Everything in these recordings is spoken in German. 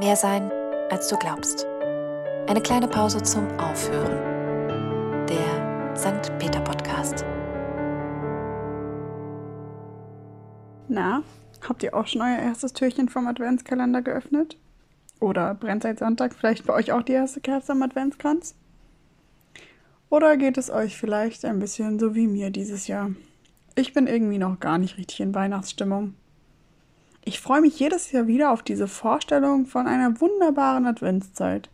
Mehr sein, als du glaubst. Eine kleine Pause zum Aufhören. Der St. Peter Podcast. Na, habt ihr auch schon euer erstes Türchen vom Adventskalender geöffnet? Oder brennt seit Sonntag vielleicht bei euch auch die erste Kerze am Adventskranz? Oder geht es euch vielleicht ein bisschen so wie mir dieses Jahr? Ich bin irgendwie noch gar nicht richtig in Weihnachtsstimmung. Ich freue mich jedes Jahr wieder auf diese Vorstellung von einer wunderbaren Adventszeit.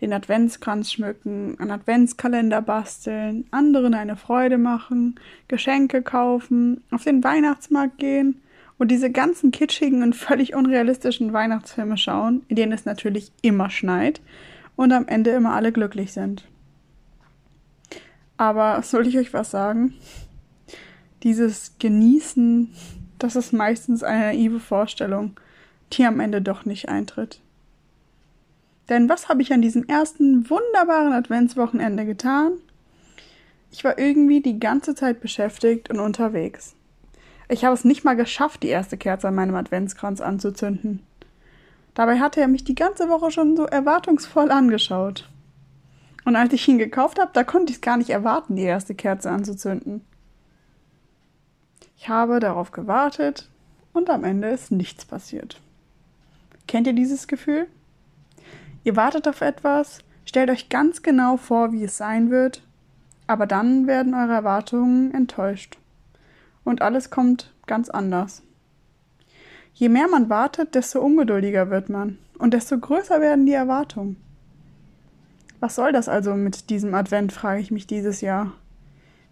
Den Adventskranz schmücken, einen Adventskalender basteln, anderen eine Freude machen, Geschenke kaufen, auf den Weihnachtsmarkt gehen und diese ganzen kitschigen und völlig unrealistischen Weihnachtsfilme schauen, in denen es natürlich immer schneit und am Ende immer alle glücklich sind. Aber soll ich euch was sagen? Dieses Genießen das ist meistens eine naive Vorstellung, die am Ende doch nicht eintritt. Denn was habe ich an diesem ersten wunderbaren Adventswochenende getan? Ich war irgendwie die ganze Zeit beschäftigt und unterwegs. Ich habe es nicht mal geschafft, die erste Kerze an meinem Adventskranz anzuzünden. Dabei hatte er mich die ganze Woche schon so erwartungsvoll angeschaut. Und als ich ihn gekauft habe, da konnte ich es gar nicht erwarten, die erste Kerze anzuzünden. Ich habe darauf gewartet und am Ende ist nichts passiert. Kennt ihr dieses Gefühl? Ihr wartet auf etwas, stellt euch ganz genau vor, wie es sein wird, aber dann werden eure Erwartungen enttäuscht. Und alles kommt ganz anders. Je mehr man wartet, desto ungeduldiger wird man und desto größer werden die Erwartungen. Was soll das also mit diesem Advent, frage ich mich dieses Jahr.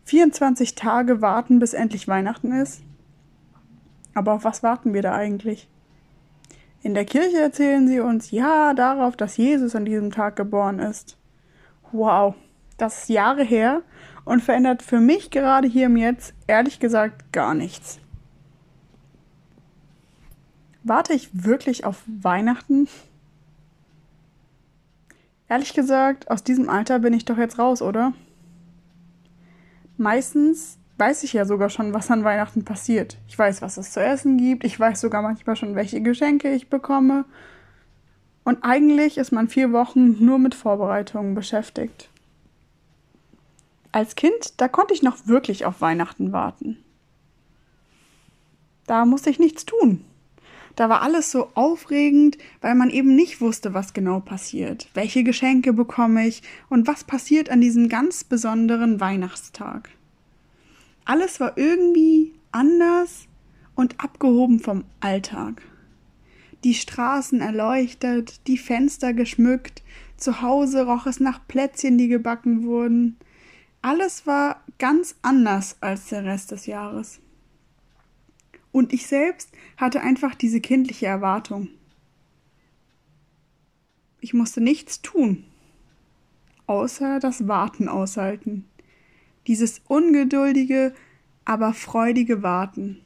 24 Tage warten, bis endlich Weihnachten ist? Aber auf was warten wir da eigentlich? In der Kirche erzählen sie uns, ja, darauf, dass Jesus an diesem Tag geboren ist. Wow, das ist Jahre her und verändert für mich gerade hier im Jetzt ehrlich gesagt gar nichts. Warte ich wirklich auf Weihnachten? Ehrlich gesagt, aus diesem Alter bin ich doch jetzt raus, oder? Meistens weiß ich ja sogar schon, was an Weihnachten passiert. Ich weiß, was es zu essen gibt. Ich weiß sogar manchmal schon, welche Geschenke ich bekomme. Und eigentlich ist man vier Wochen nur mit Vorbereitungen beschäftigt. Als Kind, da konnte ich noch wirklich auf Weihnachten warten. Da musste ich nichts tun. Da war alles so aufregend, weil man eben nicht wusste, was genau passiert, welche Geschenke bekomme ich und was passiert an diesem ganz besonderen Weihnachtstag. Alles war irgendwie anders und abgehoben vom Alltag. Die Straßen erleuchtet, die Fenster geschmückt, zu Hause roch es nach Plätzchen, die gebacken wurden. Alles war ganz anders als der Rest des Jahres. Und ich selbst hatte einfach diese kindliche Erwartung. Ich musste nichts tun, außer das Warten aushalten. Dieses ungeduldige, aber freudige Warten.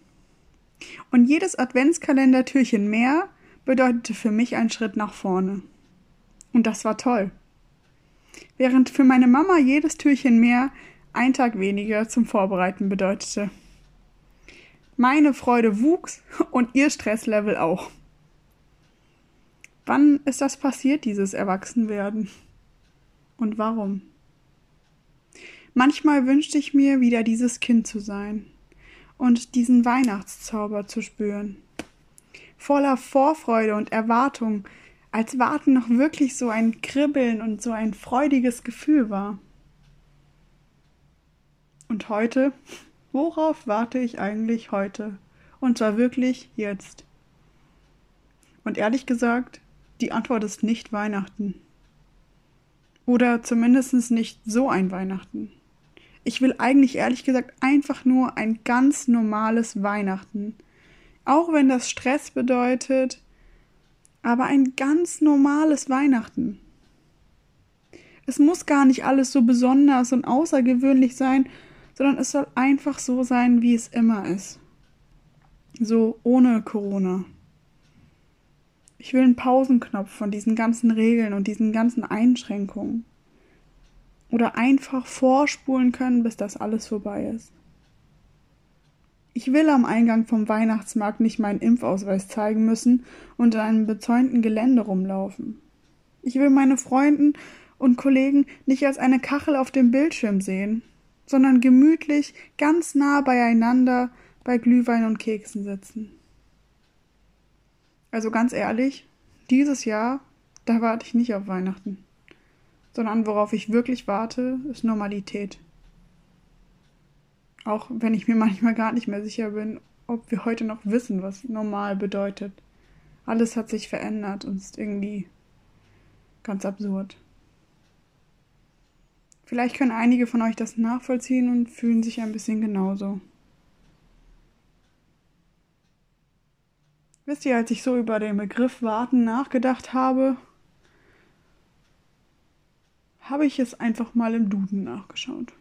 Und jedes Adventskalendertürchen mehr bedeutete für mich einen Schritt nach vorne. Und das war toll. Während für meine Mama jedes Türchen mehr ein Tag weniger zum Vorbereiten bedeutete. Meine Freude wuchs und ihr Stresslevel auch. Wann ist das passiert, dieses Erwachsenwerden? Und warum? Manchmal wünschte ich mir, wieder dieses Kind zu sein und diesen Weihnachtszauber zu spüren. Voller Vorfreude und Erwartung, als Warten noch wirklich so ein Kribbeln und so ein freudiges Gefühl war. Und heute Worauf warte ich eigentlich heute? Und zwar wirklich jetzt. Und ehrlich gesagt, die Antwort ist nicht Weihnachten. Oder zumindest nicht so ein Weihnachten. Ich will eigentlich ehrlich gesagt einfach nur ein ganz normales Weihnachten. Auch wenn das Stress bedeutet, aber ein ganz normales Weihnachten. Es muss gar nicht alles so besonders und außergewöhnlich sein, sondern es soll einfach so sein, wie es immer ist. So ohne Corona. Ich will einen Pausenknopf von diesen ganzen Regeln und diesen ganzen Einschränkungen. Oder einfach vorspulen können, bis das alles vorbei ist. Ich will am Eingang vom Weihnachtsmarkt nicht meinen Impfausweis zeigen müssen und in einem bezäunten Gelände rumlaufen. Ich will meine Freunden und Kollegen nicht als eine Kachel auf dem Bildschirm sehen, sondern gemütlich ganz nah beieinander bei Glühwein und Keksen sitzen. Also ganz ehrlich, dieses Jahr, da warte ich nicht auf Weihnachten, sondern worauf ich wirklich warte, ist Normalität. Auch wenn ich mir manchmal gar nicht mehr sicher bin, ob wir heute noch wissen, was normal bedeutet. Alles hat sich verändert und ist irgendwie ganz absurd. Vielleicht können einige von euch das nachvollziehen und fühlen sich ein bisschen genauso. Wisst ihr, als ich so über den Begriff Warten nachgedacht habe, habe ich es einfach mal im Duden nachgeschaut.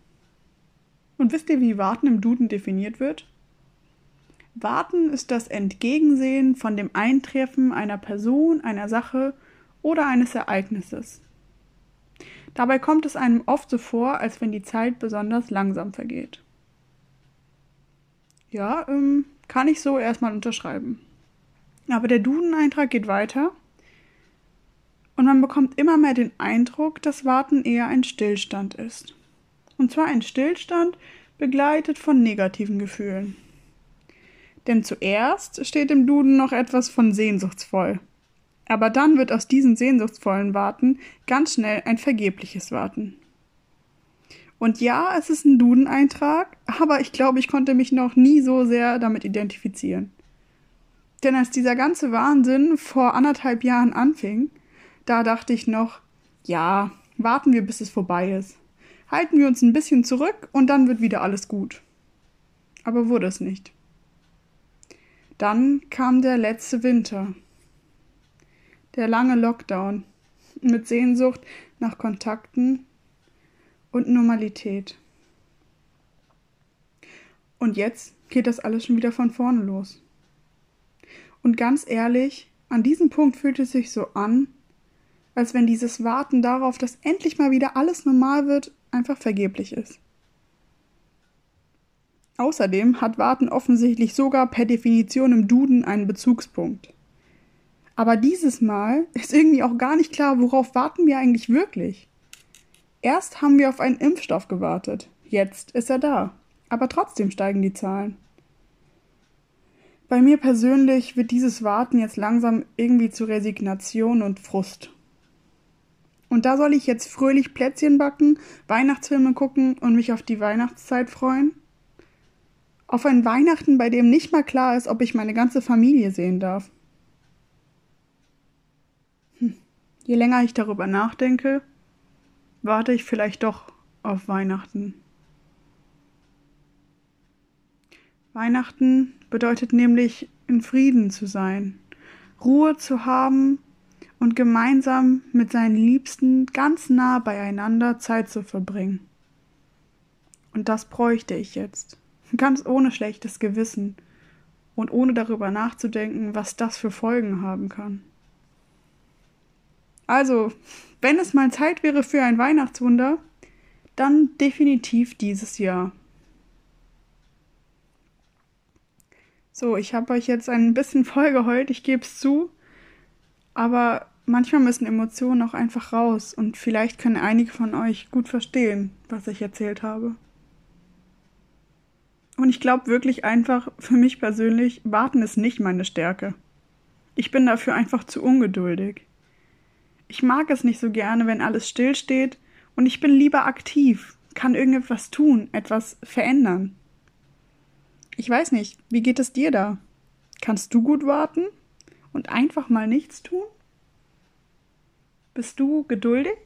Und wisst ihr, wie Warten im Duden definiert wird? Warten ist das Entgegensehen von dem Eintreffen einer Person, einer Sache oder eines Ereignisses. Dabei kommt es einem oft so vor, als wenn die Zeit besonders langsam vergeht. Ja, ähm, kann ich so erstmal unterschreiben. Aber der Duden-Eintrag geht weiter und man bekommt immer mehr den Eindruck, dass Warten eher ein Stillstand ist. Und zwar ein Stillstand begleitet von negativen Gefühlen. Denn zuerst steht im Duden noch etwas von sehnsuchtsvoll. Aber dann wird aus diesem sehnsuchtsvollen Warten ganz schnell ein vergebliches Warten. Und ja, es ist ein Duden-Eintrag, aber ich glaube, ich konnte mich noch nie so sehr damit identifizieren. Denn als dieser ganze Wahnsinn vor anderthalb Jahren anfing, da dachte ich noch, ja, warten wir, bis es vorbei ist. Halten wir uns ein bisschen zurück und dann wird wieder alles gut. Aber wurde es nicht. Dann kam der letzte Winter. Der lange Lockdown mit Sehnsucht nach Kontakten und Normalität. Und jetzt geht das alles schon wieder von vorne los. Und ganz ehrlich, an diesem Punkt fühlt es sich so an, als wenn dieses Warten darauf, dass endlich mal wieder alles normal wird, einfach vergeblich ist. Außerdem hat Warten offensichtlich sogar per Definition im Duden einen Bezugspunkt. Aber dieses Mal ist irgendwie auch gar nicht klar, worauf warten wir eigentlich wirklich. Erst haben wir auf einen Impfstoff gewartet, jetzt ist er da, aber trotzdem steigen die Zahlen. Bei mir persönlich wird dieses Warten jetzt langsam irgendwie zu Resignation und Frust. Und da soll ich jetzt fröhlich Plätzchen backen, Weihnachtsfilme gucken und mich auf die Weihnachtszeit freuen? Auf ein Weihnachten, bei dem nicht mal klar ist, ob ich meine ganze Familie sehen darf. Je länger ich darüber nachdenke, warte ich vielleicht doch auf Weihnachten. Weihnachten bedeutet nämlich in Frieden zu sein, Ruhe zu haben und gemeinsam mit seinen Liebsten ganz nah beieinander Zeit zu verbringen. Und das bräuchte ich jetzt, ganz ohne schlechtes Gewissen und ohne darüber nachzudenken, was das für Folgen haben kann. Also, wenn es mal Zeit wäre für ein Weihnachtswunder, dann definitiv dieses Jahr. So, ich habe euch jetzt ein bisschen vollgeheult, ich gebe es zu. Aber manchmal müssen Emotionen auch einfach raus und vielleicht können einige von euch gut verstehen, was ich erzählt habe. Und ich glaube wirklich einfach, für mich persönlich, warten ist nicht meine Stärke. Ich bin dafür einfach zu ungeduldig. Ich mag es nicht so gerne, wenn alles stillsteht und ich bin lieber aktiv, kann irgendetwas tun, etwas verändern. Ich weiß nicht, wie geht es dir da? Kannst du gut warten und einfach mal nichts tun? Bist du geduldig?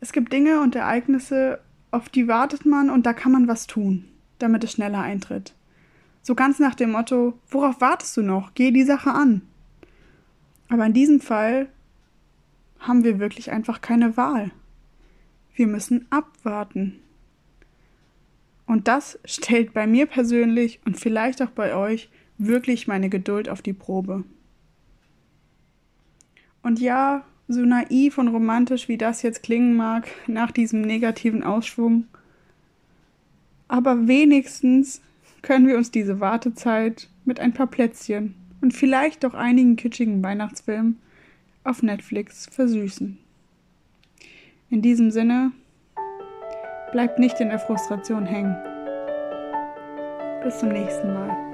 Es gibt Dinge und Ereignisse, auf die wartet man und da kann man was tun, damit es schneller eintritt. So ganz nach dem Motto, worauf wartest du noch? Geh die Sache an. Aber in diesem Fall haben wir wirklich einfach keine Wahl. Wir müssen abwarten. Und das stellt bei mir persönlich und vielleicht auch bei euch wirklich meine Geduld auf die Probe. Und ja, so naiv und romantisch wie das jetzt klingen mag, nach diesem negativen Ausschwung, Aber wenigstens können wir uns diese Wartezeit mit ein paar Plätzchen und vielleicht auch einigen kitschigen Weihnachtsfilmen auf Netflix versüßen. In diesem Sinne, bleibt nicht in der Frustration hängen. Bis zum nächsten Mal.